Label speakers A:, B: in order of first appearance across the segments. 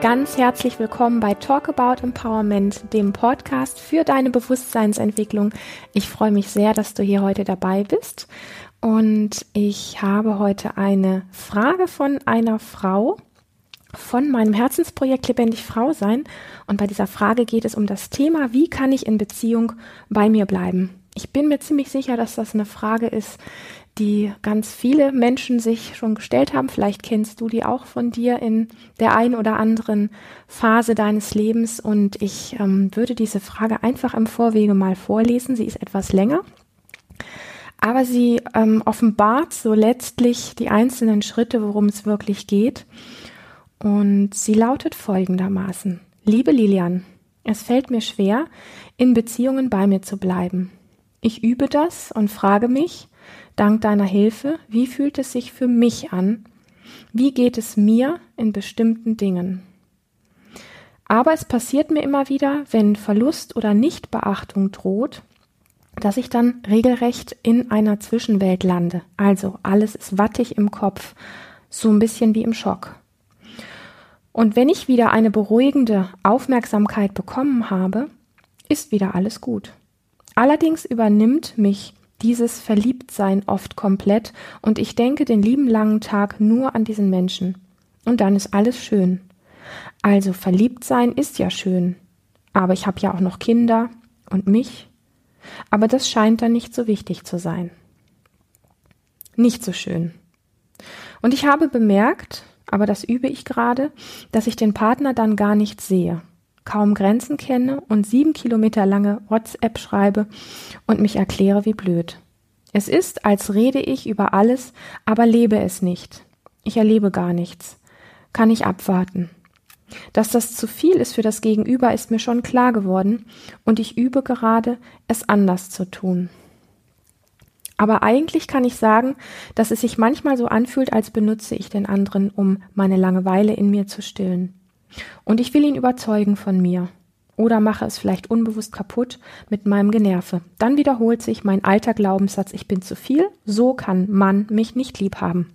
A: Ganz herzlich willkommen bei Talk About Empowerment, dem Podcast für deine Bewusstseinsentwicklung. Ich freue mich sehr, dass du hier heute dabei bist. Und ich habe heute eine Frage von einer Frau von meinem Herzensprojekt Lebendig Frau sein. Und bei dieser Frage geht es um das Thema, wie kann ich in Beziehung bei mir bleiben? Ich bin mir ziemlich sicher, dass das eine Frage ist, die ganz viele Menschen sich schon gestellt haben. Vielleicht kennst du die auch von dir in der einen oder anderen Phase deines Lebens. Und ich ähm, würde diese Frage einfach im Vorwege mal vorlesen. Sie ist etwas länger. Aber sie ähm, offenbart so letztlich die einzelnen Schritte, worum es wirklich geht. Und sie lautet folgendermaßen. Liebe Lilian, es fällt mir schwer, in Beziehungen bei mir zu bleiben. Ich übe das und frage mich, dank deiner Hilfe, wie fühlt es sich für mich an? Wie geht es mir in bestimmten Dingen? Aber es passiert mir immer wieder, wenn Verlust oder Nichtbeachtung droht, dass ich dann regelrecht in einer Zwischenwelt lande. Also alles ist wattig im Kopf, so ein bisschen wie im Schock. Und wenn ich wieder eine beruhigende Aufmerksamkeit bekommen habe, ist wieder alles gut. Allerdings übernimmt mich dieses Verliebtsein oft komplett und ich denke den lieben langen Tag nur an diesen Menschen. Und dann ist alles schön. Also verliebt sein ist ja schön. Aber ich habe ja auch noch Kinder und mich. Aber das scheint dann nicht so wichtig zu sein. Nicht so schön. Und ich habe bemerkt, aber das übe ich gerade, dass ich den Partner dann gar nicht sehe kaum Grenzen kenne und sieben Kilometer lange WhatsApp schreibe und mich erkläre, wie blöd. Es ist, als rede ich über alles, aber lebe es nicht. Ich erlebe gar nichts. Kann ich abwarten. Dass das zu viel ist für das Gegenüber, ist mir schon klar geworden, und ich übe gerade, es anders zu tun. Aber eigentlich kann ich sagen, dass es sich manchmal so anfühlt, als benutze ich den anderen, um meine Langeweile in mir zu stillen. Und ich will ihn überzeugen von mir. Oder mache es vielleicht unbewusst kaputt mit meinem Generve. Dann wiederholt sich mein alter Glaubenssatz, ich bin zu viel, so kann man mich nicht lieb haben.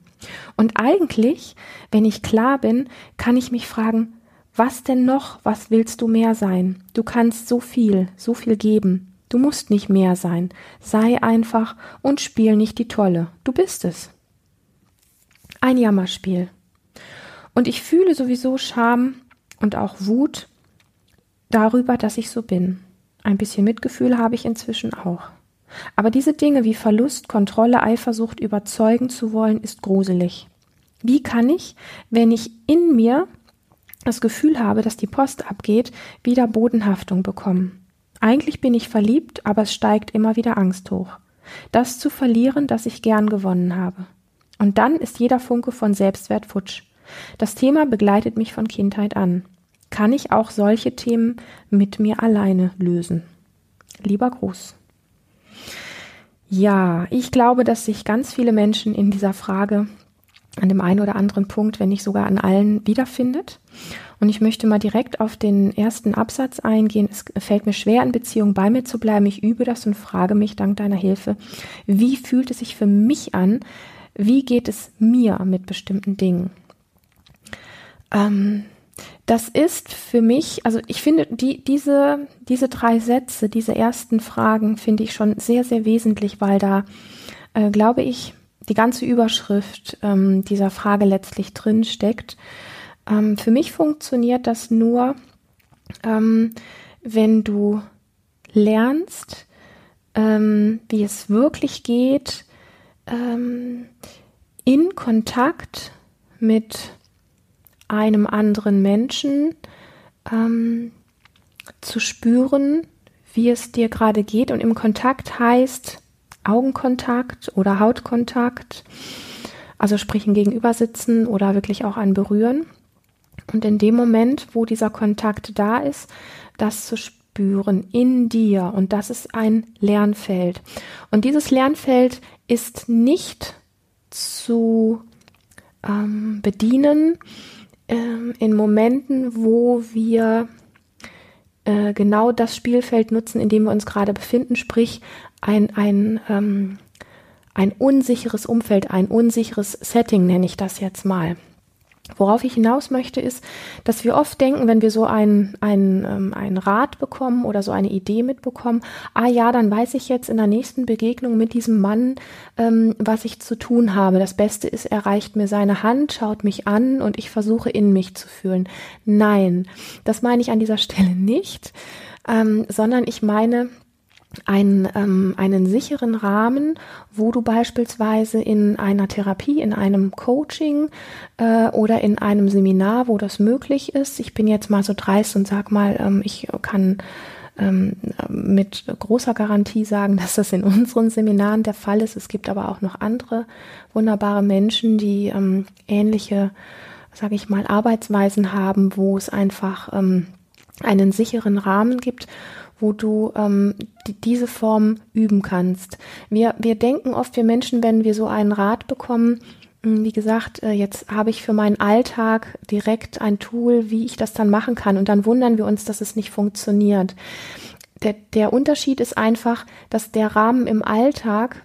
A: Und eigentlich, wenn ich klar bin, kann ich mich fragen, was denn noch, was willst du mehr sein? Du kannst so viel, so viel geben. Du musst nicht mehr sein. Sei einfach und spiel nicht die Tolle. Du bist es. Ein Jammerspiel. Und ich fühle sowieso Scham und auch Wut darüber, dass ich so bin. Ein bisschen Mitgefühl habe ich inzwischen auch. Aber diese Dinge wie Verlust, Kontrolle, Eifersucht überzeugen zu wollen, ist gruselig. Wie kann ich, wenn ich in mir das Gefühl habe, dass die Post abgeht, wieder Bodenhaftung bekommen? Eigentlich bin ich verliebt, aber es steigt immer wieder Angst hoch. Das zu verlieren, das ich gern gewonnen habe. Und dann ist jeder Funke von Selbstwert futsch. Das Thema begleitet mich von Kindheit an. Kann ich auch solche Themen mit mir alleine lösen? Lieber Gruß. Ja, ich glaube, dass sich ganz viele Menschen in dieser Frage an dem einen oder anderen Punkt, wenn nicht sogar an allen, wiederfindet. Und ich möchte mal direkt auf den ersten Absatz eingehen. Es fällt mir schwer, in Beziehung bei mir zu bleiben. Ich übe das und frage mich dank deiner Hilfe, wie fühlt es sich für mich an? Wie geht es mir mit bestimmten Dingen? Ähm, das ist für mich, also ich finde, die, diese, diese drei Sätze, diese ersten Fragen finde ich schon sehr, sehr wesentlich, weil da, äh, glaube ich, die ganze Überschrift ähm, dieser Frage letztlich drin steckt. Ähm, für mich funktioniert das nur, ähm, wenn du lernst, ähm, wie es wirklich geht, ähm, in Kontakt mit einem anderen Menschen ähm, zu spüren, wie es dir gerade geht. Und im Kontakt heißt Augenkontakt oder Hautkontakt, also sprich ein Gegenübersitzen oder wirklich auch ein Berühren. Und in dem Moment, wo dieser Kontakt da ist, das zu spüren in dir. Und das ist ein Lernfeld. Und dieses Lernfeld ist nicht zu ähm, bedienen, ähm, in Momenten, wo wir äh, genau das Spielfeld nutzen, in dem wir uns gerade befinden, sprich ein, ein, ähm, ein unsicheres Umfeld, ein unsicheres Setting nenne ich das jetzt mal. Worauf ich hinaus möchte, ist, dass wir oft denken, wenn wir so einen ähm, ein Rat bekommen oder so eine Idee mitbekommen, ah ja, dann weiß ich jetzt in der nächsten Begegnung mit diesem Mann, ähm, was ich zu tun habe. Das Beste ist, er reicht mir seine Hand, schaut mich an und ich versuche in mich zu fühlen. Nein, das meine ich an dieser Stelle nicht, ähm, sondern ich meine, einen, ähm, einen sicheren Rahmen, wo du beispielsweise in einer Therapie, in einem Coaching äh, oder in einem Seminar, wo das möglich ist, ich bin jetzt mal so dreist und sag mal, ähm, ich kann ähm, mit großer Garantie sagen, dass das in unseren Seminaren der Fall ist. Es gibt aber auch noch andere wunderbare Menschen, die ähm, ähnliche, sage ich mal, Arbeitsweisen haben, wo es einfach ähm, einen sicheren Rahmen gibt wo du ähm, die, diese Form üben kannst. Wir, wir denken oft, wir Menschen, wenn wir so einen Rat bekommen, hm, wie gesagt, äh, jetzt habe ich für meinen Alltag direkt ein Tool, wie ich das dann machen kann. Und dann wundern wir uns, dass es nicht funktioniert. Der, der Unterschied ist einfach, dass der Rahmen im Alltag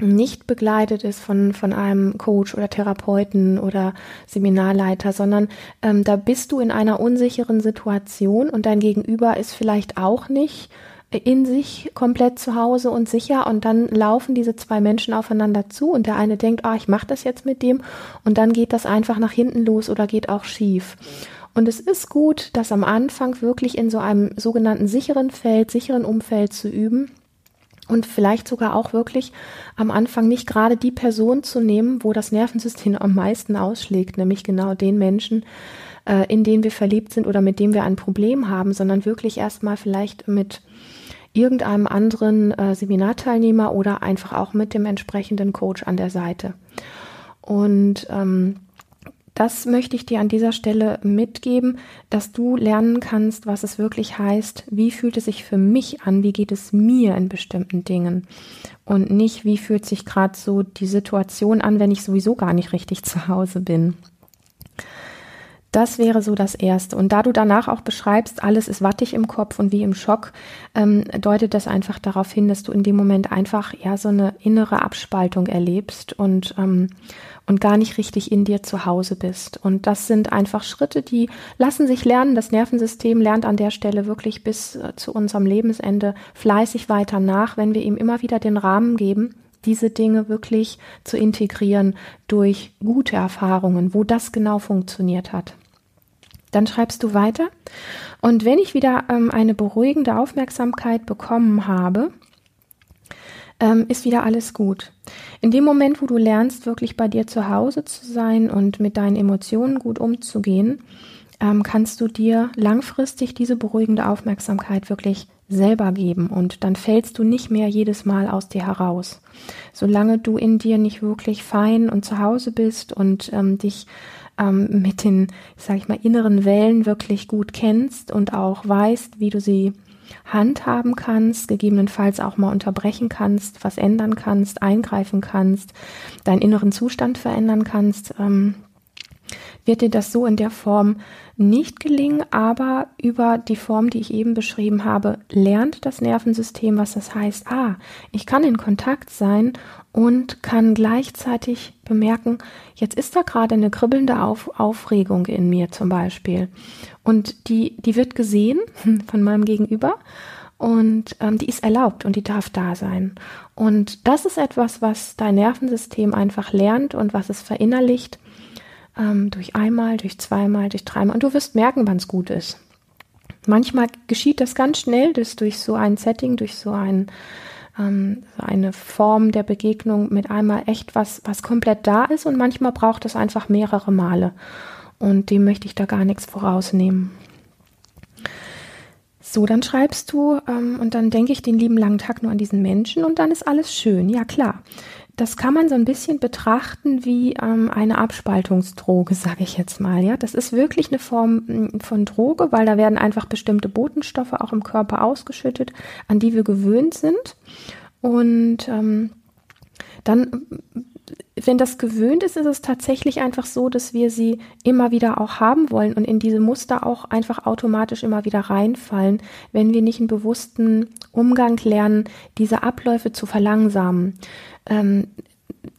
A: nicht begleitet ist von, von einem Coach oder Therapeuten oder Seminarleiter, sondern ähm, da bist du in einer unsicheren Situation und dein Gegenüber ist vielleicht auch nicht in sich komplett zu Hause und sicher und dann laufen diese zwei Menschen aufeinander zu und der eine denkt, ah, ich mache das jetzt mit dem und dann geht das einfach nach hinten los oder geht auch schief. Und es ist gut, das am Anfang wirklich in so einem sogenannten sicheren Feld, sicheren Umfeld zu üben und vielleicht sogar auch wirklich am Anfang nicht gerade die Person zu nehmen, wo das Nervensystem am meisten ausschlägt, nämlich genau den Menschen, äh, in den wir verliebt sind oder mit dem wir ein Problem haben, sondern wirklich erstmal vielleicht mit irgendeinem anderen äh, Seminarteilnehmer oder einfach auch mit dem entsprechenden Coach an der Seite. Und ähm, das möchte ich dir an dieser Stelle mitgeben, dass du lernen kannst, was es wirklich heißt, wie fühlt es sich für mich an, wie geht es mir in bestimmten Dingen und nicht, wie fühlt sich gerade so die Situation an, wenn ich sowieso gar nicht richtig zu Hause bin. Das wäre so das Erste. Und da du danach auch beschreibst, alles ist wattig im Kopf und wie im Schock, ähm, deutet das einfach darauf hin, dass du in dem Moment einfach ja so eine innere Abspaltung erlebst und ähm, und gar nicht richtig in dir zu Hause bist. Und das sind einfach Schritte, die lassen sich lernen. Das Nervensystem lernt an der Stelle wirklich bis äh, zu unserem Lebensende fleißig weiter nach, wenn wir ihm immer wieder den Rahmen geben, diese Dinge wirklich zu integrieren durch gute Erfahrungen, wo das genau funktioniert hat. Dann schreibst du weiter. Und wenn ich wieder ähm, eine beruhigende Aufmerksamkeit bekommen habe, ähm, ist wieder alles gut. In dem Moment, wo du lernst, wirklich bei dir zu Hause zu sein und mit deinen Emotionen gut umzugehen, ähm, kannst du dir langfristig diese beruhigende Aufmerksamkeit wirklich selber geben und dann fällst du nicht mehr jedes Mal aus dir heraus. Solange du in dir nicht wirklich fein und zu Hause bist und ähm, dich ähm, mit den, sag ich mal, inneren Wellen wirklich gut kennst und auch weißt, wie du sie handhaben kannst, gegebenenfalls auch mal unterbrechen kannst, was ändern kannst, eingreifen kannst, deinen inneren Zustand verändern kannst, ähm, wird dir das so in der Form nicht gelingen, aber über die Form, die ich eben beschrieben habe, lernt das Nervensystem, was das heißt, ah, ich kann in Kontakt sein und kann gleichzeitig bemerken, jetzt ist da gerade eine kribbelnde Auf Aufregung in mir zum Beispiel. Und die, die wird gesehen von meinem Gegenüber und ähm, die ist erlaubt und die darf da sein. Und das ist etwas, was dein Nervensystem einfach lernt und was es verinnerlicht ähm, durch einmal, durch zweimal, durch dreimal. Und du wirst merken, wann es gut ist. Manchmal geschieht das ganz schnell, dass durch so ein Setting, durch so ein ähm, so eine Form der Begegnung mit einmal echt was, was komplett da ist und manchmal braucht es einfach mehrere Male. Und dem möchte ich da gar nichts vorausnehmen. So, dann schreibst du ähm, und dann denke ich den lieben langen Tag nur an diesen Menschen und dann ist alles schön. Ja klar, das kann man so ein bisschen betrachten wie ähm, eine Abspaltungsdroge, sage ich jetzt mal. Ja, das ist wirklich eine Form hm, von Droge, weil da werden einfach bestimmte Botenstoffe auch im Körper ausgeschüttet, an die wir gewöhnt sind. Und ähm, dann, wenn das gewöhnt ist, ist es tatsächlich einfach so, dass wir sie immer wieder auch haben wollen und in diese Muster auch einfach automatisch immer wieder reinfallen, wenn wir nicht einen bewussten Umgang lernen, diese Abläufe zu verlangsamen. Ähm,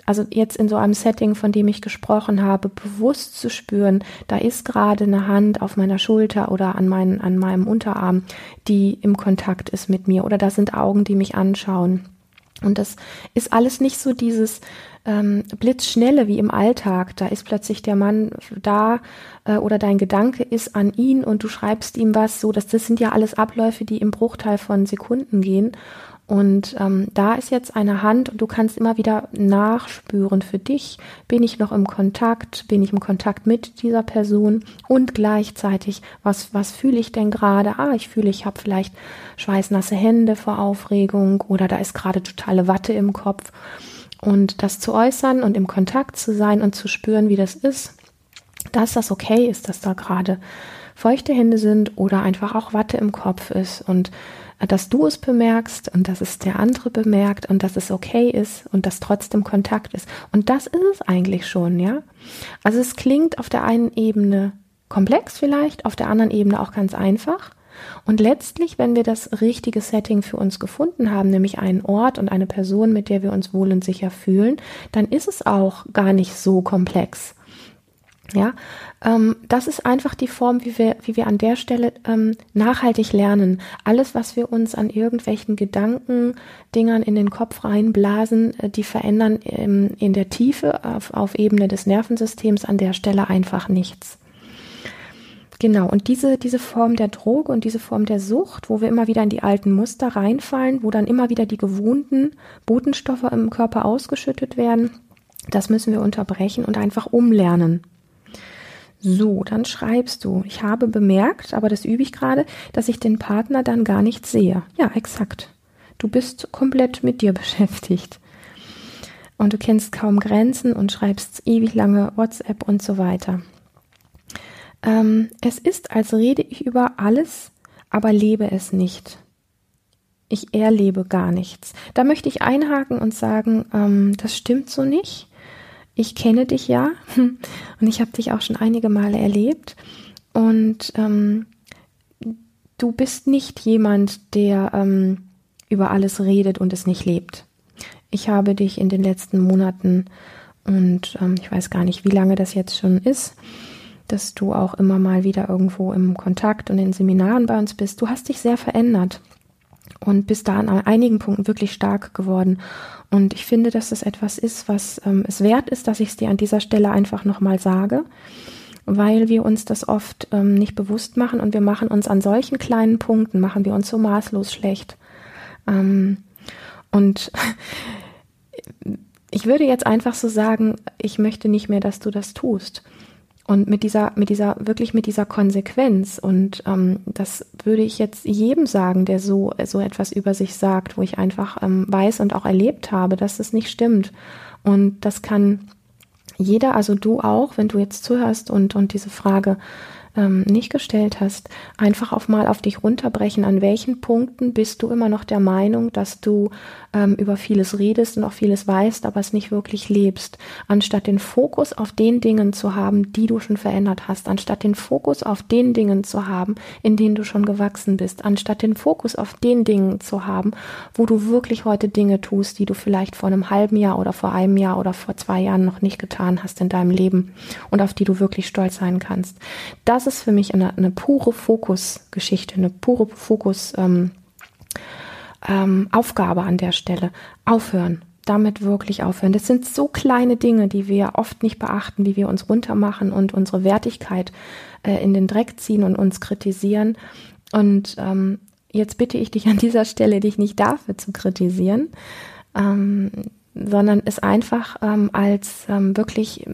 A: also jetzt in so einem Setting, von dem ich gesprochen habe, bewusst zu spüren, da ist gerade eine Hand auf meiner Schulter oder an, mein, an meinem Unterarm, die im Kontakt ist mit mir oder da sind Augen, die mich anschauen. Und das ist alles nicht so dieses ähm, blitzschnelle wie im Alltag. Da ist plötzlich der Mann da äh, oder dein Gedanke ist an ihn und du schreibst ihm was. So, dass das sind ja alles Abläufe, die im Bruchteil von Sekunden gehen. Und ähm, da ist jetzt eine Hand und du kannst immer wieder nachspüren für dich, bin ich noch im Kontakt, bin ich im Kontakt mit dieser Person und gleichzeitig, was, was fühle ich denn gerade? Ah, ich fühle, ich habe vielleicht schweißnasse Hände vor Aufregung oder da ist gerade totale Watte im Kopf. Und das zu äußern und im Kontakt zu sein und zu spüren, wie das ist, dass das okay ist, dass da gerade feuchte Hände sind oder einfach auch Watte im Kopf ist und dass du es bemerkst und dass es der andere bemerkt und dass es okay ist und dass trotzdem Kontakt ist. Und das ist es eigentlich schon, ja. Also es klingt auf der einen Ebene komplex vielleicht, auf der anderen Ebene auch ganz einfach. Und letztlich, wenn wir das richtige Setting für uns gefunden haben, nämlich einen Ort und eine Person, mit der wir uns wohl und sicher fühlen, dann ist es auch gar nicht so komplex. Ja, ähm, das ist einfach die Form, wie wir, wie wir an der Stelle ähm, nachhaltig lernen. Alles, was wir uns an irgendwelchen Gedanken, Dingern in den Kopf reinblasen, äh, die verändern ähm, in der Tiefe auf, auf Ebene des Nervensystems an der Stelle einfach nichts. Genau, und diese, diese Form der Droge und diese Form der Sucht, wo wir immer wieder in die alten Muster reinfallen, wo dann immer wieder die gewohnten Botenstoffe im Körper ausgeschüttet werden, das müssen wir unterbrechen und einfach umlernen. So, dann schreibst du, ich habe bemerkt, aber das übe ich gerade, dass ich den Partner dann gar nicht sehe. Ja, exakt. Du bist komplett mit dir beschäftigt. Und du kennst kaum Grenzen und schreibst ewig lange WhatsApp und so weiter. Ähm, es ist, als rede ich über alles, aber lebe es nicht. Ich erlebe gar nichts. Da möchte ich einhaken und sagen, ähm, das stimmt so nicht ich kenne dich ja und ich habe dich auch schon einige Male erlebt und ähm, du bist nicht jemand, der ähm, über alles redet und es nicht lebt. Ich habe dich in den letzten Monaten und ähm, ich weiß gar nicht, wie lange das jetzt schon ist, dass du auch immer mal wieder irgendwo im Kontakt und in Seminaren bei uns bist. Du hast dich sehr verändert und bist da an einigen Punkten wirklich stark geworden. Und ich finde, dass das etwas ist, was ähm, es wert ist, dass ich es dir an dieser Stelle einfach nochmal sage, weil wir uns das oft ähm, nicht bewusst machen und wir machen uns an solchen kleinen Punkten, machen wir uns so maßlos schlecht. Ähm, und ich würde jetzt einfach so sagen, ich möchte nicht mehr, dass du das tust. Und mit dieser, mit dieser, wirklich mit dieser Konsequenz. Und ähm, das würde ich jetzt jedem sagen, der so, so etwas über sich sagt, wo ich einfach ähm, weiß und auch erlebt habe, dass das nicht stimmt. Und das kann jeder, also du auch, wenn du jetzt zuhörst und, und diese Frage ähm, nicht gestellt hast, einfach auch mal auf dich runterbrechen. An welchen Punkten bist du immer noch der Meinung, dass du ähm, über vieles redest und auch vieles weißt, aber es nicht wirklich lebst? Anstatt den Fokus auf den Dingen zu haben, die du schon verändert hast, anstatt den Fokus auf den Dingen zu haben, in denen du schon gewachsen bist, anstatt den Fokus auf den Dingen zu haben, wo du wirklich heute Dinge tust, die du vielleicht vor einem halben Jahr oder vor einem Jahr oder vor zwei Jahren noch nicht getan hast in deinem Leben und auf die du wirklich stolz sein kannst. Das das ist für mich eine, eine pure Fokusgeschichte, eine pure Fokus ähm, ähm, an der Stelle. Aufhören, damit wirklich aufhören. Das sind so kleine Dinge, die wir oft nicht beachten, wie wir uns runtermachen und unsere Wertigkeit äh, in den Dreck ziehen und uns kritisieren. Und ähm, jetzt bitte ich dich an dieser Stelle, dich nicht dafür zu kritisieren. Ähm, sondern es einfach ähm, als ähm, wirklich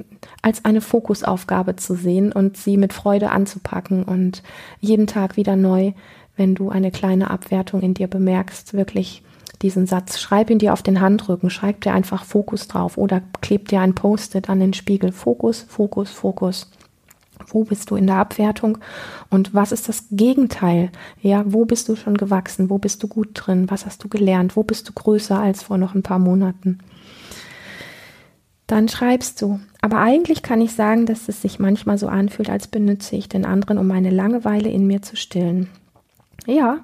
A: als eine Fokusaufgabe zu sehen und sie mit Freude anzupacken und jeden Tag wieder neu, wenn du eine kleine Abwertung in dir bemerkst, wirklich diesen Satz, schreib ihn dir auf den Handrücken, schreib dir einfach Fokus drauf oder kleb dir ein Post-it an den Spiegel. Fokus, Fokus, Fokus. Wo bist du in der Abwertung und was ist das Gegenteil? Ja, wo bist du schon gewachsen? Wo bist du gut drin? Was hast du gelernt? Wo bist du größer als vor noch ein paar Monaten? Dann schreibst du. Aber eigentlich kann ich sagen, dass es sich manchmal so anfühlt, als benütze ich den anderen, um meine Langeweile in mir zu stillen. Ja,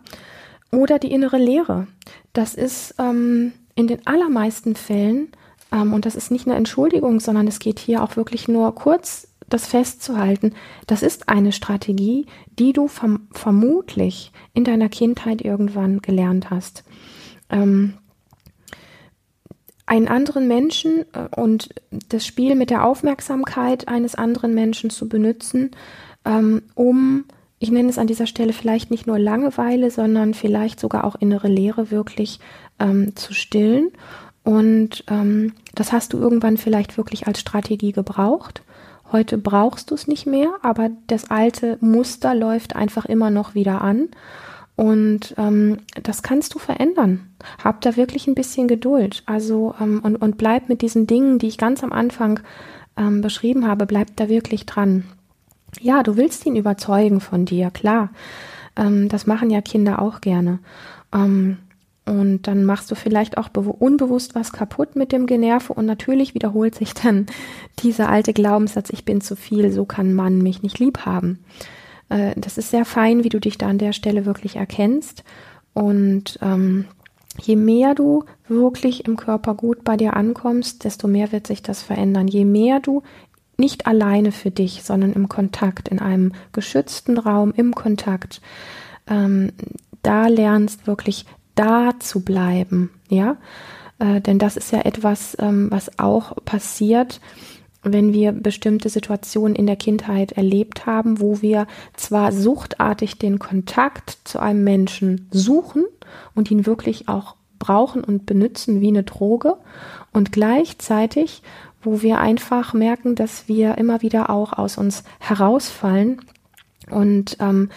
A: oder die innere Leere. Das ist ähm, in den allermeisten Fällen Ähm, und das ist nicht eine Entschuldigung, sondern es geht hier auch wirklich nur kurz das festzuhalten. Das ist eine Strategie, die du verm vermutlich in deiner Kindheit irgendwann gelernt hast. Ähm, einen anderen Menschen äh, und das Spiel mit der Aufmerksamkeit eines anderen Menschen zu benutzen, ähm, um, ich nenne es an dieser Stelle vielleicht nicht nur Langeweile, sondern vielleicht sogar auch innere Leere wirklich ähm, zu stillen. Und ähm, das hast du irgendwann vielleicht wirklich als Strategie gebraucht. Heute brauchst du es nicht mehr, aber das alte Muster läuft einfach immer noch wieder an. Und ähm, das kannst du verändern. Hab da wirklich ein bisschen Geduld. Also ähm, und, und bleib mit diesen Dingen, die ich ganz am Anfang ähm, beschrieben habe, bleib da wirklich dran. Ja, du willst ihn überzeugen von dir, klar. Ähm, das machen ja Kinder auch gerne. Ähm, und dann machst du vielleicht auch unbewusst was kaputt mit dem Generve und natürlich wiederholt sich dann dieser alte Glaubenssatz, ich bin zu viel, so kann man mich nicht lieb haben. Äh, das ist sehr fein, wie du dich da an der Stelle wirklich erkennst. Und ähm, je mehr du wirklich im Körper gut bei dir ankommst, desto mehr wird sich das verändern. Je mehr du nicht alleine für dich, sondern im Kontakt, in einem geschützten Raum, im Kontakt, ähm, da lernst wirklich da zu bleiben, ja, äh, denn das ist ja etwas, ähm, was auch passiert, wenn wir bestimmte Situationen in der Kindheit erlebt haben, wo wir zwar suchtartig den Kontakt zu einem Menschen suchen und ihn wirklich auch brauchen und benutzen wie eine Droge und gleichzeitig, wo wir einfach merken, dass wir immer wieder auch aus uns herausfallen und ähm,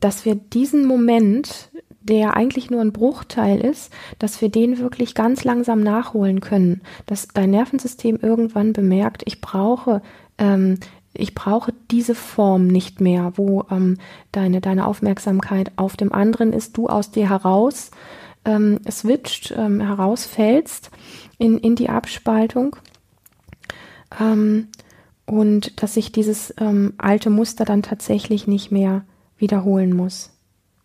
A: dass wir diesen Moment der eigentlich nur ein Bruchteil ist, dass wir den wirklich ganz langsam nachholen können, dass dein Nervensystem irgendwann bemerkt, ich brauche ähm, ich brauche diese Form nicht mehr, wo ähm, deine, deine Aufmerksamkeit auf dem anderen ist, du aus dir heraus ähm, switcht, ähm, herausfällst in, in die Abspaltung. Ähm, und dass sich dieses ähm, alte Muster dann tatsächlich nicht mehr wiederholen muss.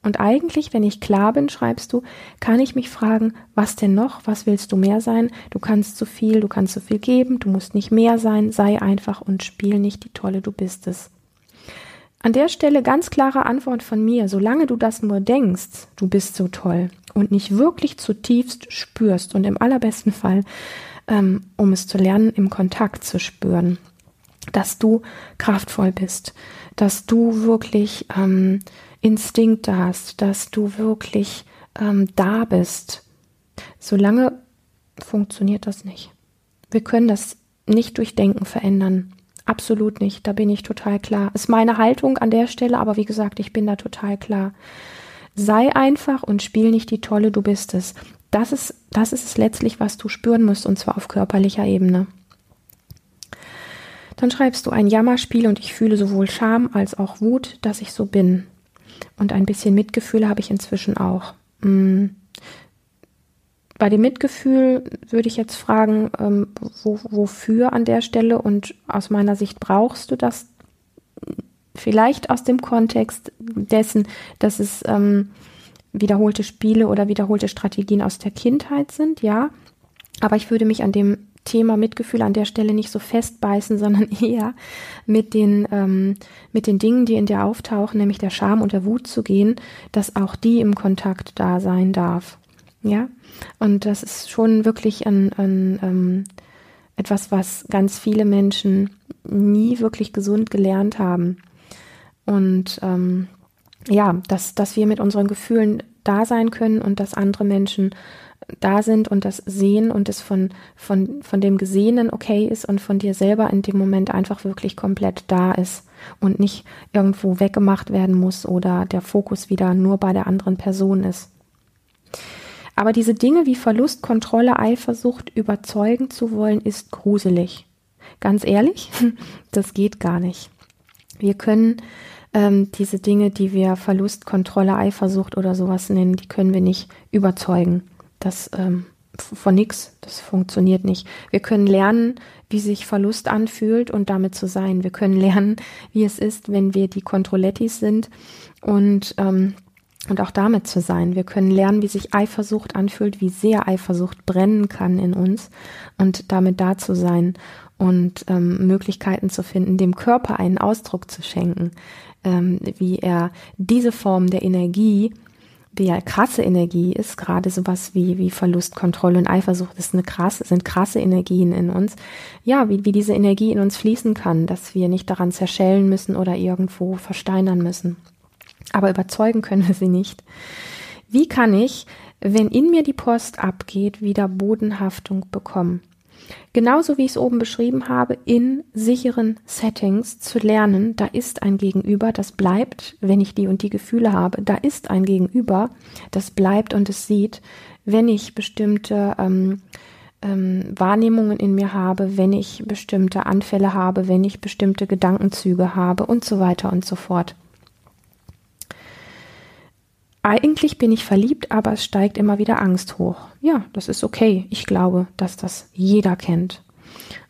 A: Und eigentlich, wenn ich klar bin, schreibst du, kann ich mich fragen, was denn noch? Was willst du mehr sein? Du kannst zu viel, du kannst zu viel geben, du musst nicht mehr sein, sei einfach und spiel nicht die Tolle, du bist es. An der Stelle ganz klare Antwort von mir, solange du das nur denkst, du bist so toll und nicht wirklich zutiefst spürst und im allerbesten Fall, ähm, um es zu lernen, im Kontakt zu spüren, dass du kraftvoll bist, dass du wirklich ähm, Instinkte hast, dass du wirklich ähm, da bist, solange funktioniert das nicht. Wir können das nicht durch Denken verändern. Absolut nicht. Da bin ich total klar. Ist meine Haltung an der Stelle, aber wie gesagt, ich bin da total klar. Sei einfach und spiel nicht die Tolle, du bist es. Das ist, das ist es letztlich, was du spüren musst, und zwar auf körperlicher Ebene. Dann schreibst du ein Jammerspiel und ich fühle sowohl Scham als auch Wut, dass ich so bin. Und ein bisschen Mitgefühl habe ich inzwischen auch. Hm. Bei dem Mitgefühl würde ich jetzt fragen, ähm, wo, wofür an der Stelle und aus meiner Sicht brauchst du das vielleicht aus dem Kontext dessen, dass es ähm, wiederholte Spiele oder wiederholte Strategien aus der Kindheit sind, ja. Aber ich würde mich an dem Thema Mitgefühl an der Stelle nicht so festbeißen, sondern eher mit den, ähm, mit den Dingen, die in dir auftauchen, nämlich der Scham und der Wut zu gehen, dass auch die im Kontakt da sein darf. Ja, und das ist schon wirklich ein, ein ähm, etwas, was ganz viele Menschen nie wirklich gesund gelernt haben. Und ähm, ja, dass, dass wir mit unseren Gefühlen da sein können und dass andere Menschen da sind und das sehen und es von, von, von dem Gesehenen okay ist und von dir selber in dem Moment einfach wirklich komplett da ist und nicht irgendwo weggemacht werden muss oder der Fokus wieder nur bei der anderen Person ist. Aber diese Dinge wie Verlust, Kontrolle, Eifersucht überzeugen zu wollen, ist gruselig. Ganz ehrlich, das geht gar nicht. Wir können ähm, diese Dinge, die wir Verlust, Kontrolle, Eifersucht oder sowas nennen, die können wir nicht überzeugen das ähm, von nix, das funktioniert nicht. Wir können lernen, wie sich Verlust anfühlt und damit zu sein. Wir können lernen, wie es ist, wenn wir die Controlettis sind und ähm, und auch damit zu sein. Wir können lernen, wie sich Eifersucht anfühlt, wie sehr Eifersucht brennen kann in uns und damit da zu sein und ähm, Möglichkeiten zu finden, dem Körper einen Ausdruck zu schenken, ähm, wie er diese Form der Energie, die krasse Energie ist, gerade sowas wie, wie Verlust, Kontrolle und Eifersucht ist eine krasse, sind krasse Energien in uns. Ja, wie, wie diese Energie in uns fließen kann, dass wir nicht daran zerschellen müssen oder irgendwo versteinern müssen aber überzeugen können wir sie nicht. Wie kann ich, wenn in mir die Post abgeht, wieder Bodenhaftung bekommen? Genauso wie ich es oben beschrieben habe, in sicheren Settings zu lernen, da ist ein Gegenüber, das bleibt, wenn ich die und die Gefühle habe, da ist ein Gegenüber, das bleibt und es sieht, wenn ich bestimmte ähm, ähm, Wahrnehmungen in mir habe, wenn ich bestimmte Anfälle habe, wenn ich bestimmte Gedankenzüge habe und so weiter und so fort eigentlich bin ich verliebt, aber es steigt immer wieder Angst hoch. Ja, das ist okay. Ich glaube, dass das jeder kennt.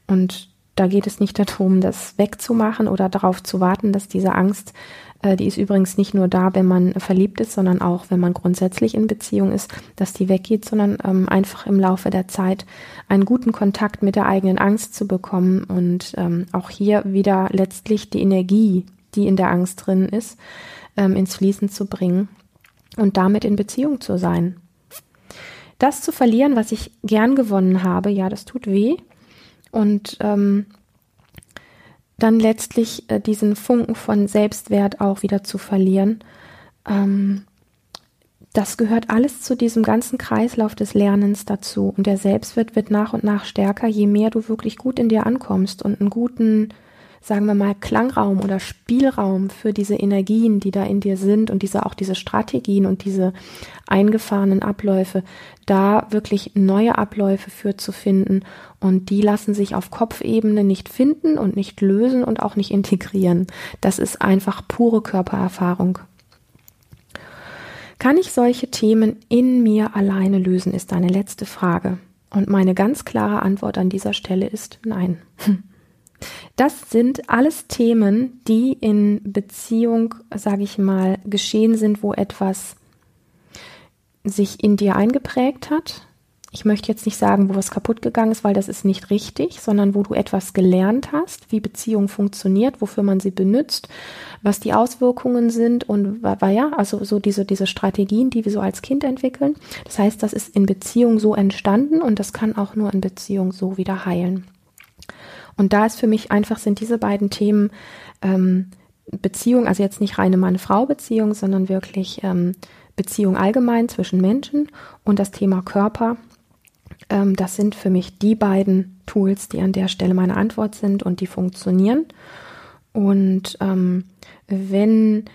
A: Und da geht es nicht darum, das wegzumachen oder darauf zu warten, dass diese Angst, äh, die ist übrigens nicht nur da, wenn man verliebt ist, sondern auch, wenn man grundsätzlich in Beziehung ist, dass die weggeht, sondern ähm, einfach im Laufe der Zeit einen guten Kontakt mit der eigenen Angst zu bekommen und ähm, auch hier wieder letztlich die Energie, die in der Angst drin ist, ähm, ins Fließen zu bringen und damit in Beziehung zu sein. Das zu verlieren, was ich gern gewonnen habe, ja, das tut weh. Und ähm, dann letztlich äh, diesen Funken von Selbstwert auch wieder zu verlieren. Ähm, das gehört alles zu diesem ganzen Kreislauf des Lernens dazu. Und der Selbstwert wird nach und nach stärker, je mehr du wirklich gut in dir ankommst und einen guten sagen wir mal, Klangraum oder Spielraum für diese Energien, die da in dir sind und diese auch diese Strategien und diese eingefahrenen Abläufe, da wirklich neue Abläufe für zu finden. Und die lassen sich auf Kopfebene nicht finden und nicht lösen und auch nicht integrieren. Das ist einfach pure Körpererfahrung. Kann ich solche Themen in mir alleine lösen, ist deine letzte Frage. Und meine ganz klare Antwort an dieser Stelle ist nein. Das sind alles Themen, die in Beziehung, sage ich mal, geschehen sind, wo etwas sich in dir eingeprägt hat. Ich möchte jetzt nicht sagen, wo was kaputt gegangen ist, weil das ist nicht richtig, sondern wo du etwas gelernt hast, wie Beziehung funktioniert, wofür man sie benutzt, was die Auswirkungen sind und war ja, also so diese, diese Strategien, die wir so als Kind entwickeln. Das heißt, das ist in Beziehung so entstanden und das kann auch nur in Beziehung so wieder heilen. Und da ist für mich einfach, sind diese beiden Themen ähm, Beziehung, also jetzt nicht reine Mann-Frau-Beziehung, sondern wirklich ähm, Beziehung allgemein zwischen Menschen und das Thema Körper. Ähm, das sind für mich die beiden Tools, die an der Stelle meine Antwort sind und die funktionieren. Und ähm, wenn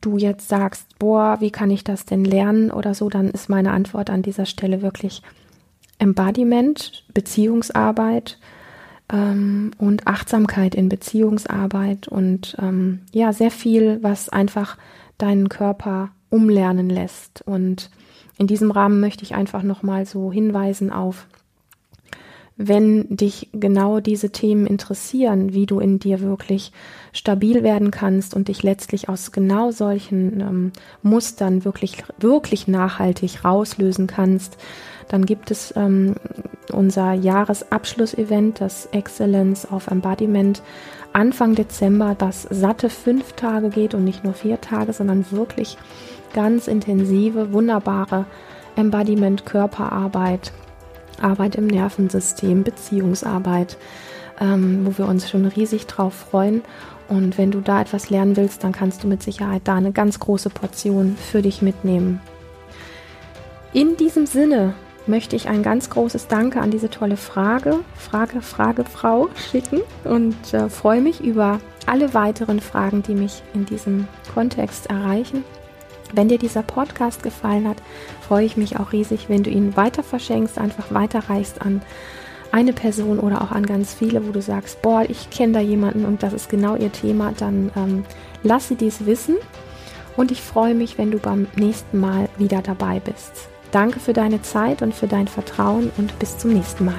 A: du jetzt sagst, boah, wie kann ich das denn lernen oder so, dann ist meine Antwort an dieser Stelle wirklich Embodiment, Beziehungsarbeit, ähm, und Achtsamkeit in Beziehungsarbeit und ähm, ja, sehr viel, was einfach deinen Körper umlernen lässt. Und in diesem Rahmen möchte ich einfach nochmal so hinweisen auf, wenn dich genau diese Themen interessieren, wie du in dir wirklich stabil werden kannst und dich letztlich aus genau solchen ähm, Mustern wirklich, wirklich nachhaltig rauslösen kannst, dann gibt es ähm, unser Jahresabschlussevent, das Excellence of Embodiment, Anfang Dezember, das satte fünf Tage geht und nicht nur vier Tage, sondern wirklich ganz intensive, wunderbare Embodiment-Körperarbeit, Arbeit im Nervensystem, Beziehungsarbeit, ähm, wo wir uns schon riesig drauf freuen. Und wenn du da etwas lernen willst, dann kannst du mit Sicherheit da eine ganz große Portion für dich mitnehmen. In diesem Sinne möchte ich ein ganz großes Danke an diese tolle Frage, Frage, Frage, Frau schicken und äh, freue mich über alle weiteren Fragen, die mich in diesem Kontext erreichen. Wenn dir dieser Podcast gefallen hat, freue ich mich auch riesig, wenn du ihn weiter verschenkst, einfach weiterreichst an eine Person oder auch an ganz viele, wo du sagst, boah, ich kenne da jemanden und das ist genau ihr Thema, dann ähm, lass sie dies wissen. Und ich freue mich, wenn du beim nächsten Mal wieder dabei bist. Danke für deine Zeit und für dein Vertrauen und bis zum nächsten Mal.